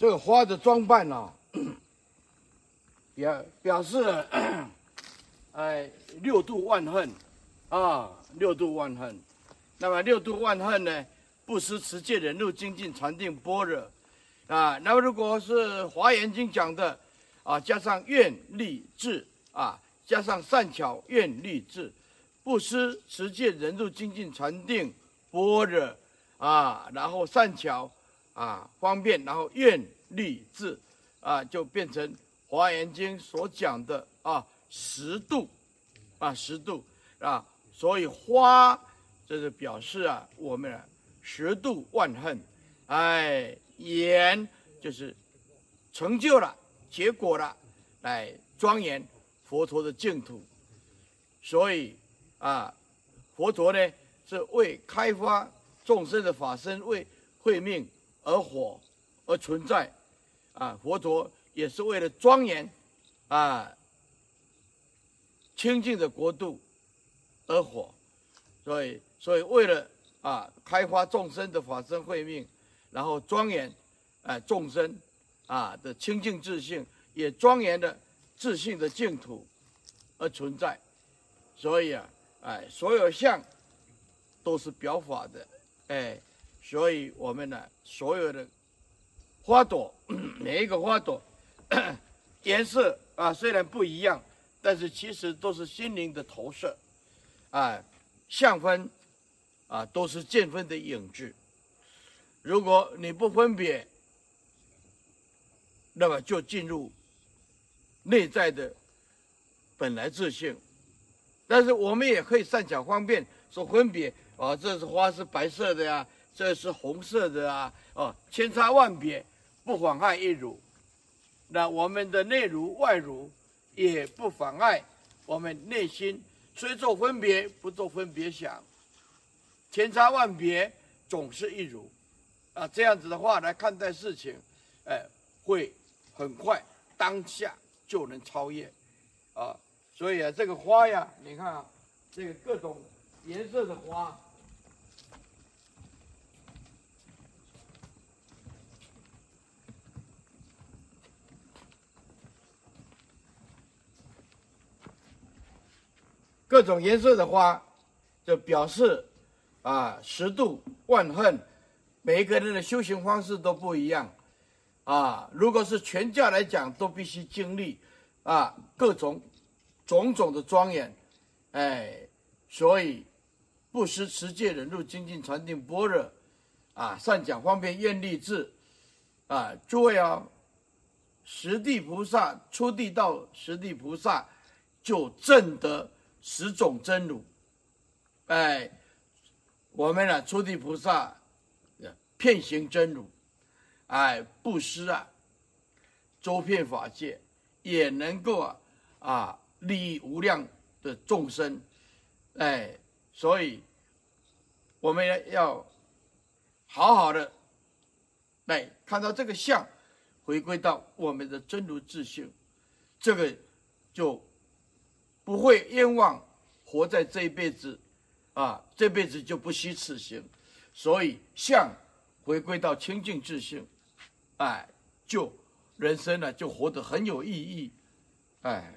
这个花的装扮呢、啊，表表示，哎，六度万恨啊，六度万恨。那么六度万恨呢，不失、持戒、忍辱、精进、禅定、般若啊。那么如果是《华严经》讲的啊，加上愿力智啊，加上善巧愿力智，不失、持戒、忍辱、精进、禅定、般若啊，然后善巧。啊，方便，然后愿力智，啊，就变成《华严经》所讲的啊十度，啊十度啊，所以花这是表示啊我们啊十度万恨，哎，言就是成就了结果了，来庄严佛陀的净土，所以啊佛陀呢是为开发众生的法身，为慧命。而火而存在，啊，佛陀也是为了庄严，啊，清净的国度而火，所以，所以为了啊，开发众生的法身慧命，然后庄严，哎，众生啊的清净自信，也庄严的自信的净土而存在，所以啊，哎，所有相都是表法的，哎。所以，我们呢，所有的花朵，每一个花朵 颜色啊，虽然不一样，但是其实都是心灵的投射，啊，相分啊，都是见分的影子。如果你不分别，那么就进入内在的本来自性。但是我们也可以善巧方便说分别啊，这是花是白色的呀。这是红色的啊，哦，千差万别，不妨碍一如。那我们的内如外如，也不妨碍我们内心虽做分别，不做分别想，千差万别，总是一如。啊，这样子的话来看待事情，哎，会很快当下就能超越。啊，所以啊，这个花呀，你看啊，这个各种颜色的花。各种颜色的花，就表示啊十度万恨。每一个人的修行方式都不一样啊。如果是全教来讲，都必须经历啊各种种种的庄严。哎，所以布施、持戒、忍辱、精进、禅定、般若啊，善讲方便、愿力智啊，诸位啊，十地菩萨初地到十地菩萨就证得。十种真如，哎，我们呢，初地菩萨，遍行真如，哎，布施啊，周遍法界，也能够啊啊利益无量的众生，哎，所以我们要好好的来看到这个相，回归到我们的真如自性，这个就。不会冤枉活在这一辈子，啊，这辈子就不虚此行，所以相回归到清净自性，哎，就人生呢就活得很有意义，哎。